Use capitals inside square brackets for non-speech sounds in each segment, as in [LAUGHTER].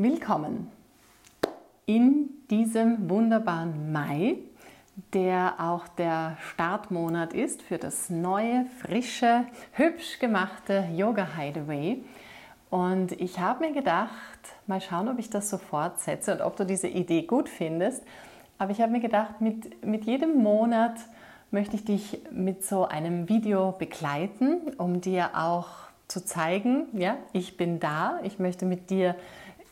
Willkommen in diesem wunderbaren Mai, der auch der Startmonat ist für das neue, frische, hübsch gemachte Yoga Hideaway. Und ich habe mir gedacht, mal schauen, ob ich das so fortsetze und ob du diese Idee gut findest. Aber ich habe mir gedacht, mit, mit jedem Monat möchte ich dich mit so einem Video begleiten, um dir auch zu zeigen, ja, ich bin da, ich möchte mit dir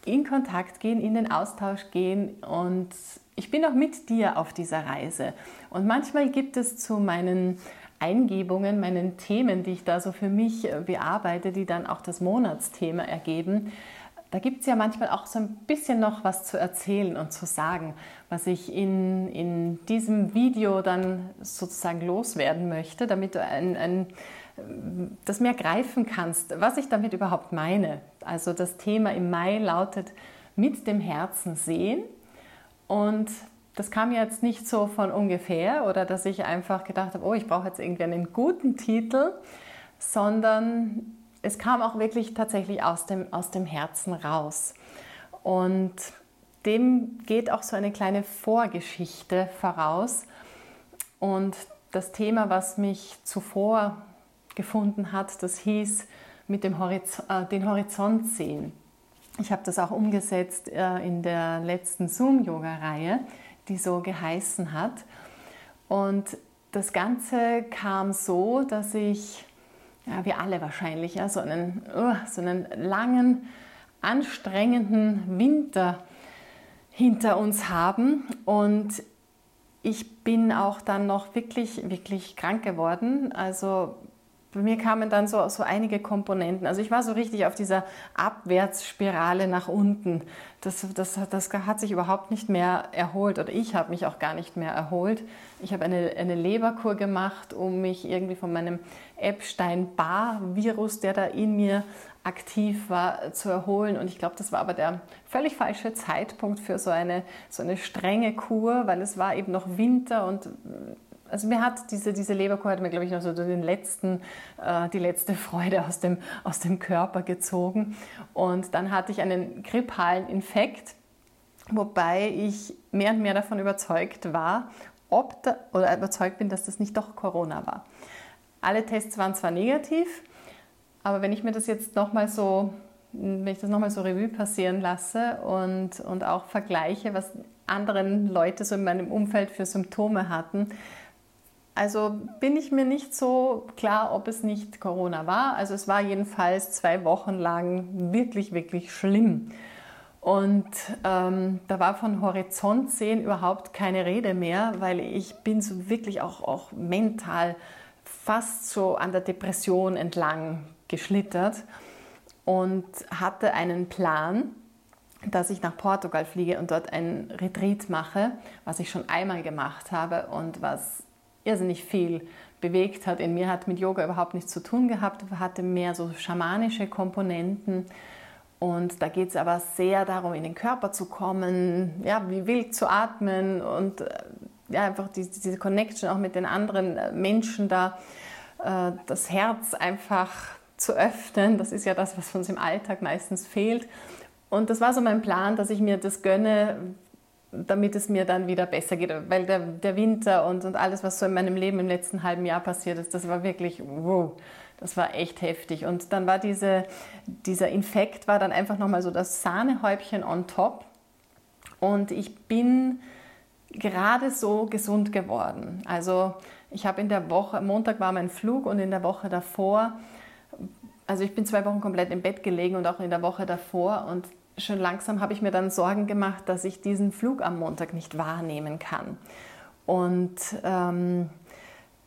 in Kontakt gehen, in den Austausch gehen und ich bin auch mit dir auf dieser Reise. Und manchmal gibt es zu meinen Eingebungen, meinen Themen, die ich da so für mich bearbeite, die dann auch das Monatsthema ergeben, da gibt es ja manchmal auch so ein bisschen noch was zu erzählen und zu sagen, was ich in, in diesem Video dann sozusagen loswerden möchte, damit du ein, ein, das mehr greifen kannst, was ich damit überhaupt meine. Also das Thema im Mai lautet mit dem Herzen sehen und das kam jetzt nicht so von ungefähr oder dass ich einfach gedacht habe, oh, ich brauche jetzt irgendwie einen guten Titel, sondern es kam auch wirklich tatsächlich aus dem, aus dem Herzen raus. Und dem geht auch so eine kleine Vorgeschichte voraus. Und das Thema, was mich zuvor gefunden hat, das hieß mit dem Horiz äh, den Horizont sehen. Ich habe das auch umgesetzt äh, in der letzten Zoom-Yoga-Reihe, die so geheißen hat. Und das Ganze kam so, dass ich ja, wir alle wahrscheinlich, ja, so, einen, uh, so einen langen, anstrengenden Winter hinter uns haben. Und ich bin auch dann noch wirklich, wirklich krank geworden. Also bei mir kamen dann so, so einige Komponenten. Also ich war so richtig auf dieser Abwärtsspirale nach unten. Das, das, das hat sich überhaupt nicht mehr erholt oder ich habe mich auch gar nicht mehr erholt. Ich habe eine, eine Leberkur gemacht, um mich irgendwie von meinem Epstein-Barr-Virus, der da in mir aktiv war, zu erholen. Und ich glaube, das war aber der völlig falsche Zeitpunkt für so eine, so eine strenge Kur, weil es war eben noch Winter und also mir hat diese, diese Leberkur hat mir, glaube ich, noch so den letzten, äh, die letzte Freude aus dem, aus dem Körper gezogen. Und dann hatte ich einen grippalen Infekt, wobei ich mehr und mehr davon überzeugt war, ob da, oder überzeugt bin, dass das nicht doch Corona war. Alle Tests waren zwar negativ, aber wenn ich mir das jetzt nochmal so, wenn ich das nochmal so Revue passieren lasse und, und auch vergleiche, was anderen Leute so in meinem Umfeld für Symptome hatten, also bin ich mir nicht so klar, ob es nicht Corona war. Also es war jedenfalls zwei Wochen lang wirklich, wirklich schlimm. Und ähm, da war von Horizont sehen überhaupt keine Rede mehr, weil ich bin so wirklich auch, auch mental fast so an der Depression entlang geschlittert und hatte einen Plan, dass ich nach Portugal fliege und dort ein Retreat mache, was ich schon einmal gemacht habe und was irrsinnig viel bewegt hat. In mir hat mit Yoga überhaupt nichts zu tun gehabt, hatte mehr so schamanische Komponenten. Und da geht es aber sehr darum, in den Körper zu kommen, ja, wie wild zu atmen und äh, ja, einfach diese, diese Connection auch mit den anderen äh, Menschen da, äh, das Herz einfach zu öffnen. Das ist ja das, was uns im Alltag meistens fehlt. Und das war so mein Plan, dass ich mir das gönne, damit es mir dann wieder besser geht. Weil der, der Winter und, und alles, was so in meinem Leben im letzten halben Jahr passiert ist, das war wirklich, wow, das war echt heftig. Und dann war diese, dieser Infekt, war dann einfach nochmal so das Sahnehäubchen on top. Und ich bin gerade so gesund geworden. Also ich habe in der Woche, Montag war mein Flug und in der Woche davor, also ich bin zwei Wochen komplett im Bett gelegen und auch in der Woche davor und schon langsam habe ich mir dann Sorgen gemacht, dass ich diesen Flug am Montag nicht wahrnehmen kann. Und ähm,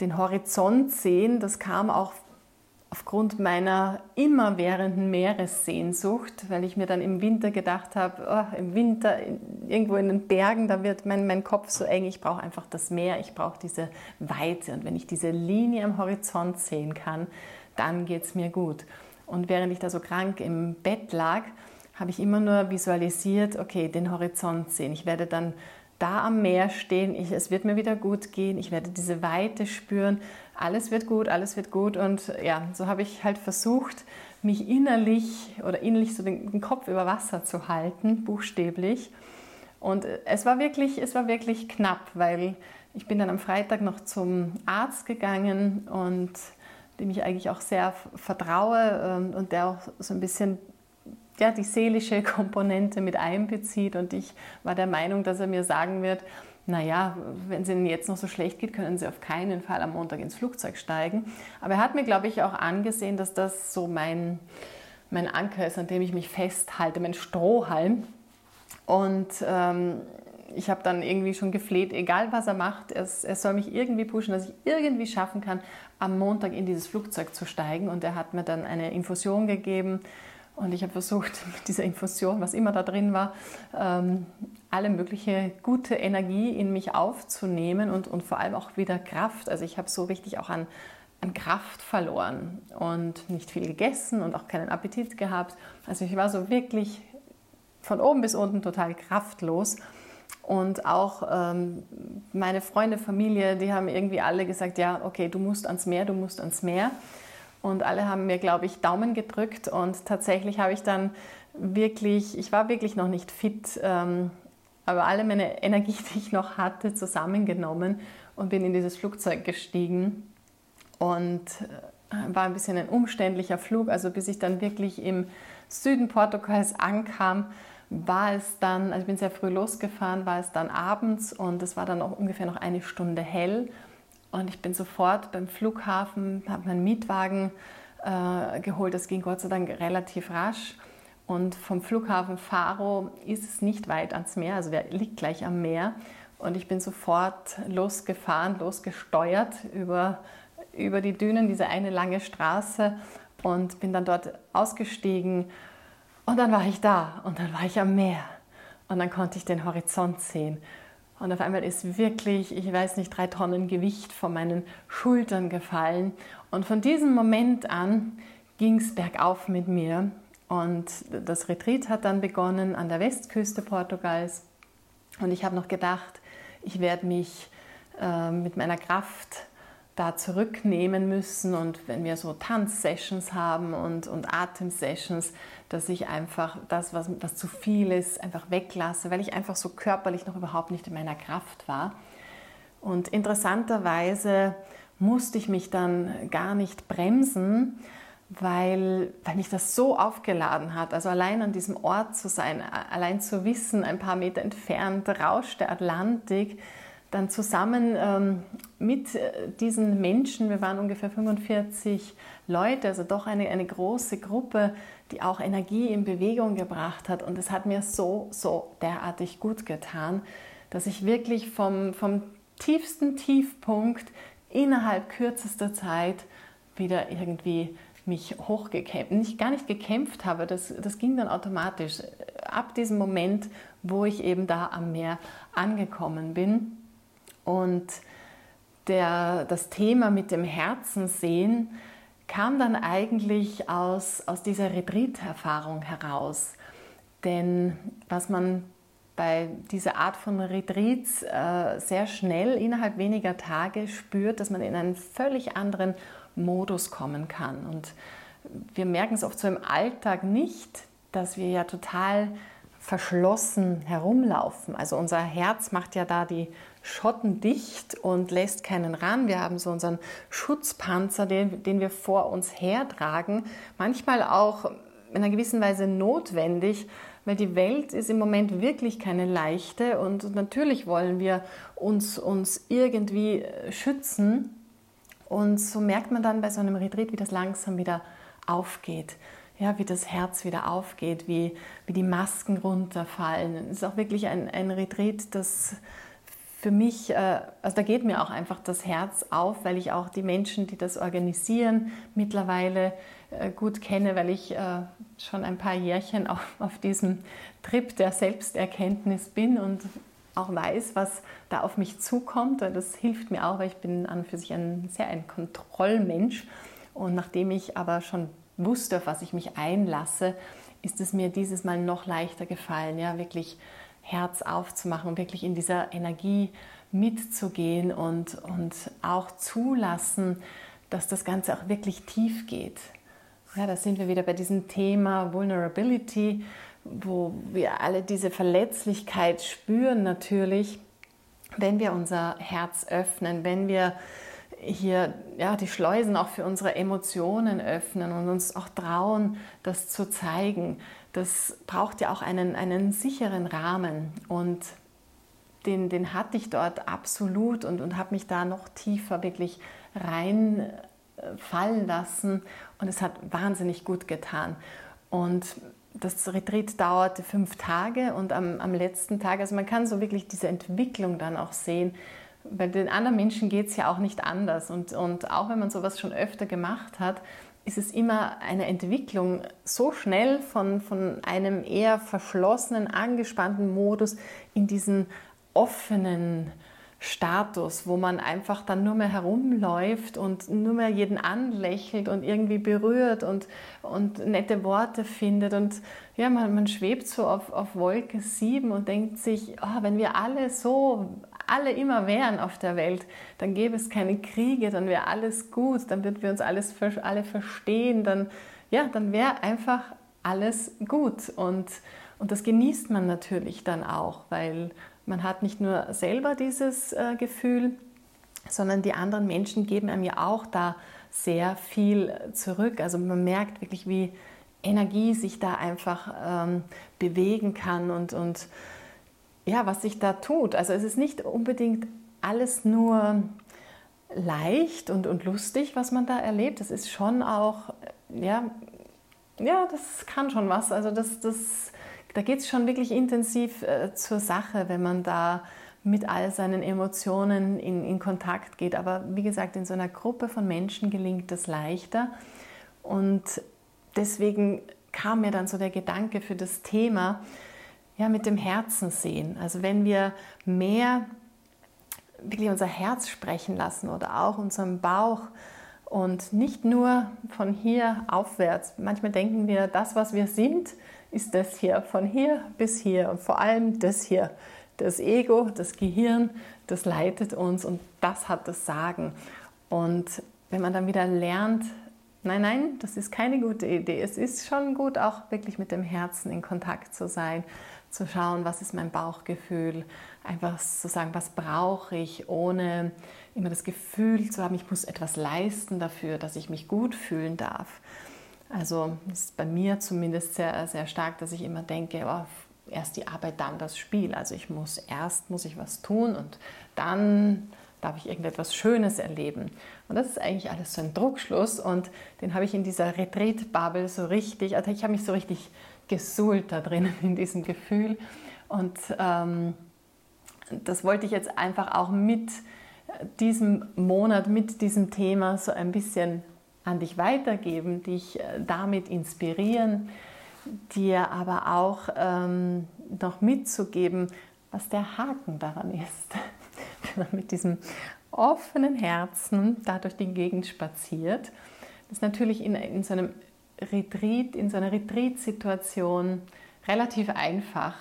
den Horizont sehen, das kam auch aufgrund meiner immerwährenden Meeressehnsucht, weil ich mir dann im Winter gedacht habe, oh, im Winter irgendwo in den Bergen, da wird mein, mein Kopf so eng, ich brauche einfach das Meer, ich brauche diese Weite. Und wenn ich diese Linie am Horizont sehen kann, dann geht es mir gut. Und während ich da so krank im Bett lag, habe ich immer nur visualisiert, okay, den Horizont sehen. Ich werde dann da am Meer stehen, ich, es wird mir wieder gut gehen, ich werde diese Weite spüren, alles wird gut, alles wird gut. Und ja, so habe ich halt versucht, mich innerlich oder innerlich so den, den Kopf über Wasser zu halten, buchstäblich. Und es war wirklich, es war wirklich knapp, weil ich bin dann am Freitag noch zum Arzt gegangen und dem ich eigentlich auch sehr vertraue ähm, und der auch so ein bisschen ja, die seelische [LAUGHS] Komponente mit einbezieht. Und ich war der Meinung, dass er mir sagen wird, naja, wenn es Ihnen jetzt noch so schlecht geht, können Sie auf keinen Fall am Montag ins Flugzeug steigen. Aber er hat mir, glaube ich, auch angesehen, dass das so mein, mein Anker ist, an dem ich mich festhalte, mein Strohhalm. Und ähm, ich habe dann irgendwie schon gefleht, egal was er macht, er, er soll mich irgendwie pushen, dass ich irgendwie schaffen kann, am Montag in dieses Flugzeug zu steigen. Und er hat mir dann eine Infusion gegeben. Und ich habe versucht, [LAUGHS] mit dieser Infusion, was immer da drin war, ähm, alle mögliche gute Energie in mich aufzunehmen und, und vor allem auch wieder Kraft. Also ich habe so richtig auch an, an Kraft verloren und nicht viel gegessen und auch keinen Appetit gehabt. Also ich war so wirklich von oben bis unten total kraftlos. Und auch ähm, meine Freunde, Familie, die haben irgendwie alle gesagt, ja, okay, du musst ans Meer, du musst ans Meer. Und alle haben mir, glaube ich, Daumen gedrückt. Und tatsächlich habe ich dann wirklich, ich war wirklich noch nicht fit, ähm, aber alle meine [LAUGHS] Energie, die ich noch hatte, zusammengenommen und bin in dieses Flugzeug gestiegen. Und äh, war ein bisschen ein umständlicher Flug. Also bis ich dann wirklich im Süden Portugals ankam, war es dann, also ich bin sehr früh losgefahren, war es dann abends und es war dann auch ungefähr noch eine Stunde hell. Und ich bin sofort beim Flughafen, habe meinen Mietwagen äh, geholt. Das ging Gott sei Dank relativ rasch. Und vom Flughafen Faro ist es nicht weit ans Meer, also der liegt gleich am Meer. Und ich bin sofort losgefahren, losgesteuert über, über die Dünen, diese eine lange Straße und bin dann dort ausgestiegen und dann war ich da und dann war ich am Meer und dann konnte ich den Horizont sehen. Und auf einmal ist wirklich, ich weiß nicht, drei Tonnen Gewicht von meinen Schultern gefallen. Und von diesem Moment an ging es bergauf mit mir. Und das Retreat hat dann begonnen an der Westküste Portugals. Und ich habe noch gedacht, ich werde mich äh, mit meiner Kraft da zurücknehmen müssen und wenn wir so Tanzsessions haben und, und Atemsessions, dass ich einfach das, was, was zu viel ist, einfach weglasse, weil ich einfach so körperlich noch überhaupt nicht in meiner Kraft war. Und interessanterweise musste ich mich dann gar nicht bremsen, weil, weil mich das so aufgeladen hat. Also allein an diesem Ort zu sein, allein zu wissen, ein paar Meter entfernt rauscht der Atlantik, dann zusammen ähm, mit äh, diesen Menschen, wir waren ungefähr 45 Leute, also doch eine, eine große Gruppe, die auch Energie in Bewegung gebracht hat. Und es hat mir so, so derartig gut getan, dass ich wirklich vom, vom tiefsten Tiefpunkt innerhalb kürzester Zeit wieder irgendwie mich hochgekämpft, nicht, gar nicht gekämpft habe, das, das ging dann automatisch. Ab diesem Moment, wo ich eben da am Meer angekommen bin. Und der, das Thema mit dem Herzen sehen kam dann eigentlich aus, aus dieser Retreat-Erfahrung heraus. Denn was man bei dieser Art von Retreats äh, sehr schnell innerhalb weniger Tage spürt, dass man in einen völlig anderen Modus kommen kann. Und wir merken es oft so im Alltag nicht, dass wir ja total verschlossen herumlaufen. Also unser Herz macht ja da die Schotten dicht und lässt keinen ran. Wir haben so unseren Schutzpanzer, den, den wir vor uns hertragen. Manchmal auch in einer gewissen Weise notwendig, weil die Welt ist im Moment wirklich keine leichte und natürlich wollen wir uns, uns irgendwie schützen. Und so merkt man dann bei so einem Retreat, wie das langsam wieder aufgeht ja, wie das Herz wieder aufgeht, wie, wie die Masken runterfallen. Es ist auch wirklich ein, ein Retreat, das für mich, äh, also da geht mir auch einfach das Herz auf, weil ich auch die Menschen, die das organisieren, mittlerweile äh, gut kenne, weil ich äh, schon ein paar Jährchen auf, auf diesem Trip der Selbsterkenntnis bin und auch weiß, was da auf mich zukommt. Das hilft mir auch, weil ich bin an und für sich ein sehr ein Kontrollmensch. Und nachdem ich aber schon wusste, auf was ich mich einlasse, ist es mir dieses Mal noch leichter gefallen, ja, wirklich Herz aufzumachen und wirklich in dieser Energie mitzugehen und, und auch zulassen, dass das Ganze auch wirklich tief geht. Ja, da sind wir wieder bei diesem Thema Vulnerability, wo wir alle diese Verletzlichkeit spüren natürlich, wenn wir unser Herz öffnen, wenn wir hier ja, die Schleusen auch für unsere Emotionen öffnen und uns auch trauen, das zu zeigen. Das braucht ja auch einen, einen sicheren Rahmen und den, den hatte ich dort absolut und, und habe mich da noch tiefer wirklich reinfallen lassen und es hat wahnsinnig gut getan. Und das Retreat dauerte fünf Tage und am, am letzten Tag, also man kann so wirklich diese Entwicklung dann auch sehen, bei den anderen Menschen geht es ja auch nicht anders. Und, und auch wenn man sowas schon öfter gemacht hat, ist es immer eine Entwicklung so schnell von, von einem eher verschlossenen, angespannten Modus in diesen offenen Status, wo man einfach dann nur mehr herumläuft und nur mehr jeden anlächelt und irgendwie berührt und, und nette Worte findet. Und ja, man, man schwebt so auf, auf Wolke 7 und denkt sich, oh, wenn wir alle so, alle immer wären auf der Welt, dann gäbe es keine Kriege, dann wäre alles gut, dann würden wir uns alles alle verstehen, dann, ja, dann wäre einfach alles gut. Und, und das genießt man natürlich dann auch, weil man hat nicht nur selber dieses äh, Gefühl, sondern die anderen Menschen geben einem ja auch da sehr viel zurück. Also man merkt wirklich, wie Energie sich da einfach ähm, bewegen kann und, und ja, was sich da tut. Also es ist nicht unbedingt alles nur leicht und, und lustig, was man da erlebt. Das ist schon auch, ja, ja, das kann schon was. Also das, das da geht es schon wirklich intensiv äh, zur Sache, wenn man da mit all seinen Emotionen in, in Kontakt geht. Aber wie gesagt, in so einer Gruppe von Menschen gelingt das leichter. Und deswegen kam mir dann so der Gedanke für das Thema, ja, mit dem Herzen sehen. Also wenn wir mehr wirklich unser Herz sprechen lassen oder auch unseren Bauch und nicht nur von hier aufwärts. Manchmal denken wir, das, was wir sind, ist das hier, von hier bis hier und vor allem das hier. Das Ego, das Gehirn, das leitet uns und das hat das Sagen. Und wenn man dann wieder lernt, nein, nein, das ist keine gute Idee. Es ist schon gut, auch wirklich mit dem Herzen in Kontakt zu sein, zu schauen, was ist mein Bauchgefühl, einfach zu sagen, was brauche ich, ohne immer das Gefühl zu haben, ich muss etwas leisten dafür, dass ich mich gut fühlen darf. Also ist bei mir zumindest sehr, sehr stark, dass ich immer denke, oh, erst die Arbeit, dann das Spiel. Also ich muss erst muss ich was tun und dann darf ich irgendetwas Schönes erleben. Und das ist eigentlich alles so ein Druckschluss und den habe ich in dieser Retreat-Bubble so richtig, also ich habe mich so richtig gesuhlt da drinnen in diesem Gefühl und ähm, das wollte ich jetzt einfach auch mit diesem Monat, mit diesem Thema so ein bisschen an dich weitergeben, dich äh, damit inspirieren, dir aber auch ähm, noch mitzugeben, was der Haken daran ist. [LAUGHS] Wenn man mit diesem offenen Herzen da durch die Gegend spaziert, das natürlich in, in so einem Retreat, in so einer Retreat-Situation relativ einfach,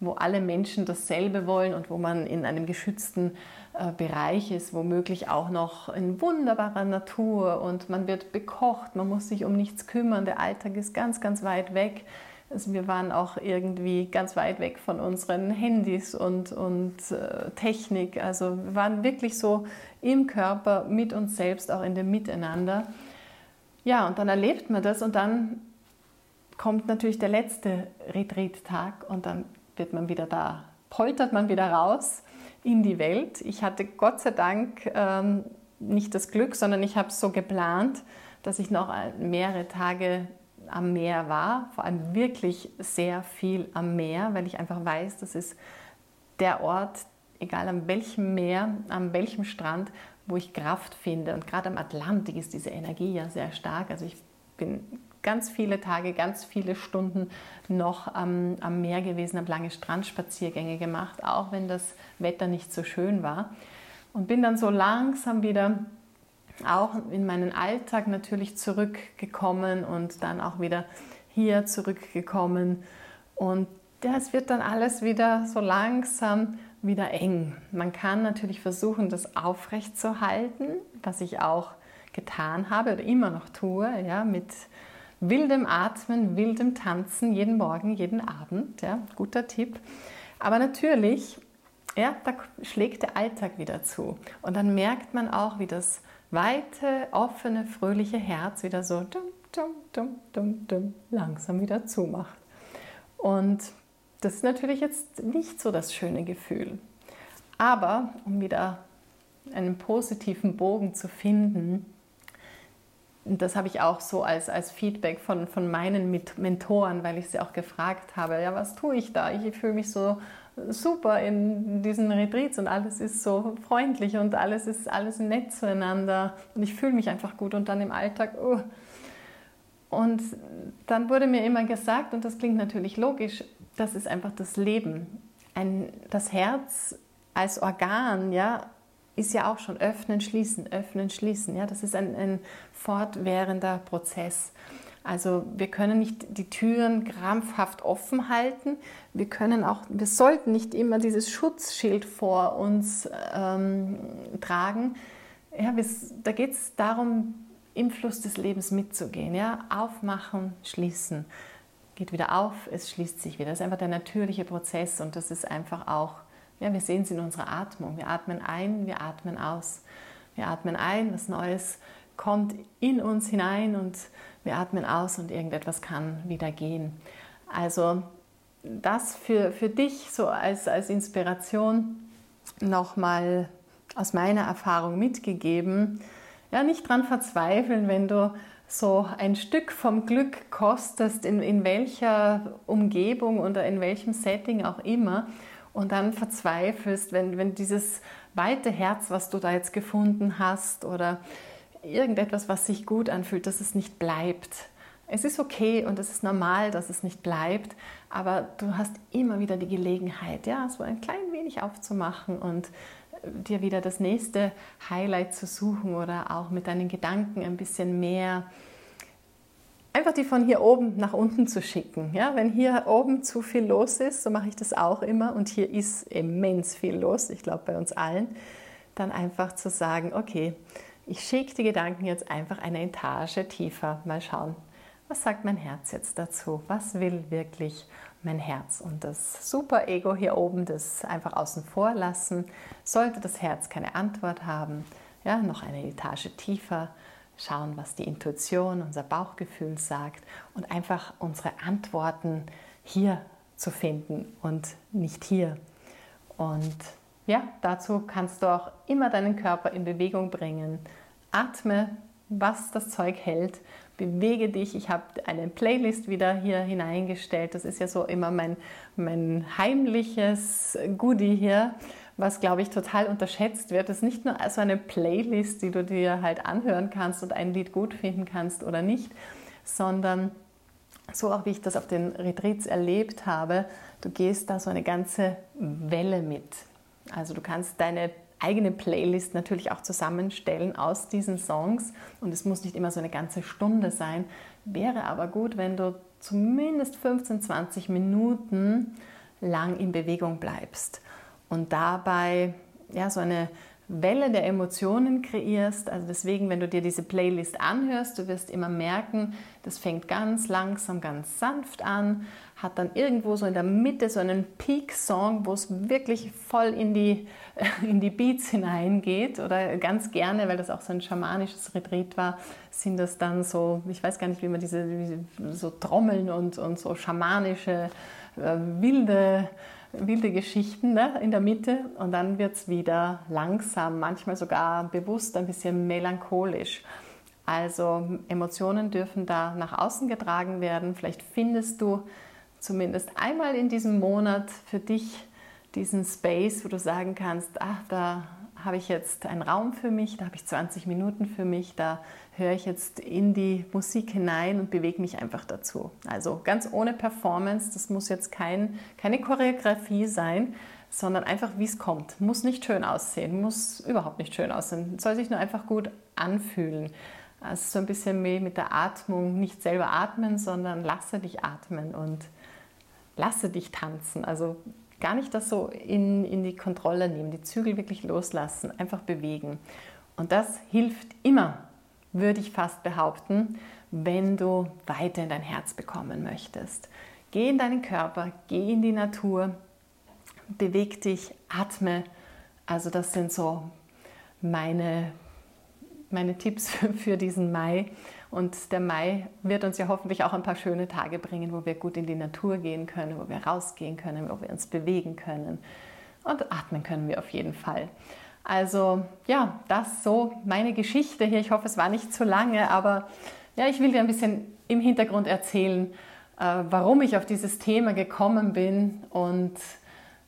wo alle Menschen dasselbe wollen und wo man in einem geschützten äh, Bereich ist, womöglich auch noch in wunderbarer Natur und man wird bekocht, man muss sich um nichts kümmern, der Alltag ist ganz, ganz weit weg. Also wir waren auch irgendwie ganz weit weg von unseren Handys und, und äh, Technik. Also wir waren wirklich so im Körper mit uns selbst, auch in dem Miteinander. Ja, und dann erlebt man das und dann kommt natürlich der letzte Retreat-Tag und dann wird man wieder da, poltert man wieder raus in die Welt. Ich hatte Gott sei Dank ähm, nicht das Glück, sondern ich habe es so geplant, dass ich noch mehrere Tage am Meer war, vor allem wirklich sehr viel am Meer, weil ich einfach weiß, das ist der Ort, egal an welchem Meer, an welchem Strand, wo ich Kraft finde. Und gerade am Atlantik ist diese Energie ja sehr stark. Also ich bin ganz viele Tage, ganz viele Stunden noch am, am Meer gewesen, habe lange Strandspaziergänge gemacht, auch wenn das Wetter nicht so schön war. Und bin dann so langsam wieder auch in meinen Alltag natürlich zurückgekommen und dann auch wieder hier zurückgekommen. Und ja, es wird dann alles wieder so langsam wieder eng. Man kann natürlich versuchen, das aufrecht zu halten, was ich auch getan habe oder immer noch tue, ja, mit wildem Atmen, wildem Tanzen, jeden Morgen, jeden Abend. Ja, guter Tipp. Aber natürlich, ja, da schlägt der Alltag wieder zu. Und dann merkt man auch, wie das weite, offene, fröhliche Herz wieder so dum, dum, dum, dum, dum, langsam wieder zumacht. Und das ist natürlich jetzt nicht so das schöne Gefühl. Aber um wieder einen positiven Bogen zu finden, das habe ich auch so als, als Feedback von, von meinen Mentoren, weil ich sie auch gefragt habe, ja, was tue ich da? Ich fühle mich so super in diesen Retreats und alles ist so freundlich und alles ist alles nett zueinander und ich fühle mich einfach gut und dann im Alltag, oh. Und dann wurde mir immer gesagt, und das klingt natürlich logisch, das ist einfach das Leben. Ein, das Herz als Organ, ja, ist ja auch schon öffnen, schließen, öffnen, schließen. Ja, das ist ein, ein fortwährender Prozess. Also wir können nicht die Türen krampfhaft offen halten. Wir können auch, wir sollten nicht immer dieses Schutzschild vor uns ähm, tragen. Ja, wir, da geht es darum, im Fluss des Lebens mitzugehen. Ja, aufmachen, schließen, geht wieder auf, es schließt sich wieder. Das ist einfach der natürliche Prozess und das ist einfach auch ja, wir sehen es in unserer Atmung. Wir atmen ein, wir atmen aus. Wir atmen ein, was Neues kommt in uns hinein und wir atmen aus und irgendetwas kann wieder gehen. Also das für, für dich so als, als Inspiration nochmal aus meiner Erfahrung mitgegeben. Ja, nicht dran verzweifeln, wenn du so ein Stück vom Glück kostest, in, in welcher Umgebung oder in welchem Setting auch immer und dann verzweifelst, wenn, wenn dieses weite Herz, was du da jetzt gefunden hast oder irgendetwas, was sich gut anfühlt, dass es nicht bleibt. Es ist okay und es ist normal, dass es nicht bleibt, aber du hast immer wieder die Gelegenheit, ja, so ein klein wenig aufzumachen und dir wieder das nächste Highlight zu suchen oder auch mit deinen Gedanken ein bisschen mehr einfach die von hier oben nach unten zu schicken. Ja, wenn hier oben zu viel los ist, so mache ich das auch immer und hier ist immens viel los, ich glaube bei uns allen, dann einfach zu sagen, okay, ich schicke die Gedanken jetzt einfach eine Etage tiefer. Mal schauen, was sagt mein Herz jetzt dazu? Was will wirklich mein Herz? Und das Super-Ego hier oben, das einfach außen vor lassen. Sollte das Herz keine Antwort haben, ja, noch eine Etage tiefer schauen, was die Intuition, unser Bauchgefühl sagt und einfach unsere Antworten hier zu finden und nicht hier. Und ja, dazu kannst du auch immer deinen Körper in Bewegung bringen. Atme, was das Zeug hält. Bewege dich. Ich habe eine Playlist wieder hier hineingestellt. Das ist ja so immer mein, mein heimliches Goodie hier was, glaube ich, total unterschätzt wird, ist nicht nur so eine Playlist, die du dir halt anhören kannst und ein Lied gut finden kannst oder nicht, sondern so auch wie ich das auf den Retreats erlebt habe, du gehst da so eine ganze Welle mit. Also du kannst deine eigene Playlist natürlich auch zusammenstellen aus diesen Songs und es muss nicht immer so eine ganze Stunde sein. Wäre aber gut, wenn du zumindest 15, 20 Minuten lang in Bewegung bleibst und dabei ja, so eine Welle der Emotionen kreierst. Also deswegen, wenn du dir diese Playlist anhörst, du wirst immer merken, das fängt ganz langsam, ganz sanft an, hat dann irgendwo so in der Mitte so einen Peak-Song, wo es wirklich voll in die, [LAUGHS] in die Beats hineingeht. Oder ganz gerne, weil das auch so ein schamanisches Retreat war, sind das dann so, ich weiß gar nicht, wie man diese, so Trommeln und, und so schamanische, äh, wilde wilde Geschichten ne, in der Mitte und dann wird es wieder langsam, manchmal sogar bewusst ein bisschen melancholisch. Also Emotionen dürfen da nach außen getragen werden. Vielleicht findest du zumindest einmal in diesem Monat für dich diesen Space, wo du sagen kannst, ach, da habe ich jetzt einen Raum für mich, da habe ich 20 Minuten für mich, da höre ich jetzt in die Musik hinein und bewege mich einfach dazu. Also ganz ohne Performance, das muss jetzt kein, keine Choreografie sein, sondern einfach wie es kommt. Muss nicht schön aussehen, muss überhaupt nicht schön aussehen, soll sich nur einfach gut anfühlen. Also so ein bisschen wie mit der Atmung, nicht selber atmen, sondern lasse dich atmen und lasse dich tanzen. Also gar nicht das so in, in die Kontrolle nehmen, die Zügel wirklich loslassen, einfach bewegen. Und das hilft immer, würde ich fast behaupten, wenn du weiter in dein Herz bekommen möchtest. Geh in deinen Körper, geh in die Natur, beweg dich, atme. Also das sind so meine, meine Tipps [LAUGHS] für diesen Mai. Und der Mai wird uns ja hoffentlich auch ein paar schöne Tage bringen, wo wir gut in die Natur gehen können, wo wir rausgehen können, wo wir uns bewegen können. Und atmen können wir auf jeden Fall. Also ja, das so meine Geschichte hier. Ich hoffe, es war nicht zu lange, aber ja, ich will dir ein bisschen im Hintergrund erzählen, äh, warum ich auf dieses Thema gekommen bin und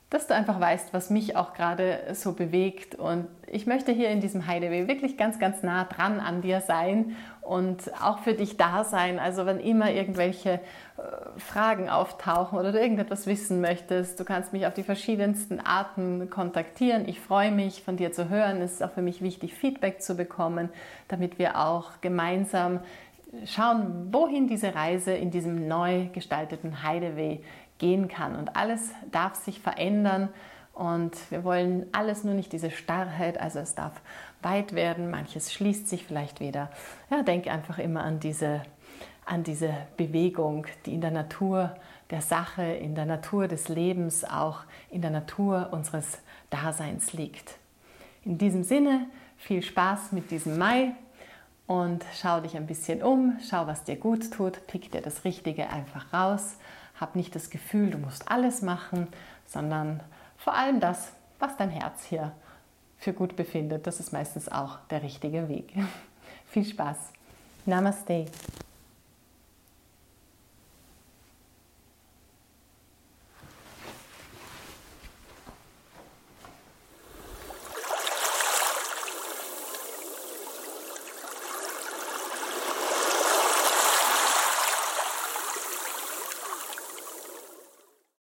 dass du einfach weißt, was mich auch gerade so bewegt. Und ich möchte hier in diesem Hideaway wirklich ganz, ganz nah dran an dir sein und auch für dich da sein. Also wenn immer irgendwelche äh, Fragen auftauchen oder du irgendetwas wissen möchtest, du kannst mich auf die verschiedensten Arten kontaktieren. Ich freue mich, von dir zu hören. Es ist auch für mich wichtig, Feedback zu bekommen, damit wir auch gemeinsam schauen, wohin diese Reise in diesem neu gestalteten Hideaway gehen kann. Und alles darf sich verändern und wir wollen alles nur nicht diese Starrheit, also es darf weit werden, manches schließt sich vielleicht wieder. Ja, denk einfach immer an diese, an diese Bewegung, die in der Natur der Sache, in der Natur des Lebens, auch in der Natur unseres Daseins liegt. In diesem Sinne, viel Spaß mit diesem Mai und schau dich ein bisschen um, schau, was dir gut tut, pick dir das Richtige einfach raus hab nicht das Gefühl, du musst alles machen, sondern vor allem das, was dein Herz hier für gut befindet. Das ist meistens auch der richtige Weg. [LAUGHS] Viel Spaß. Namaste.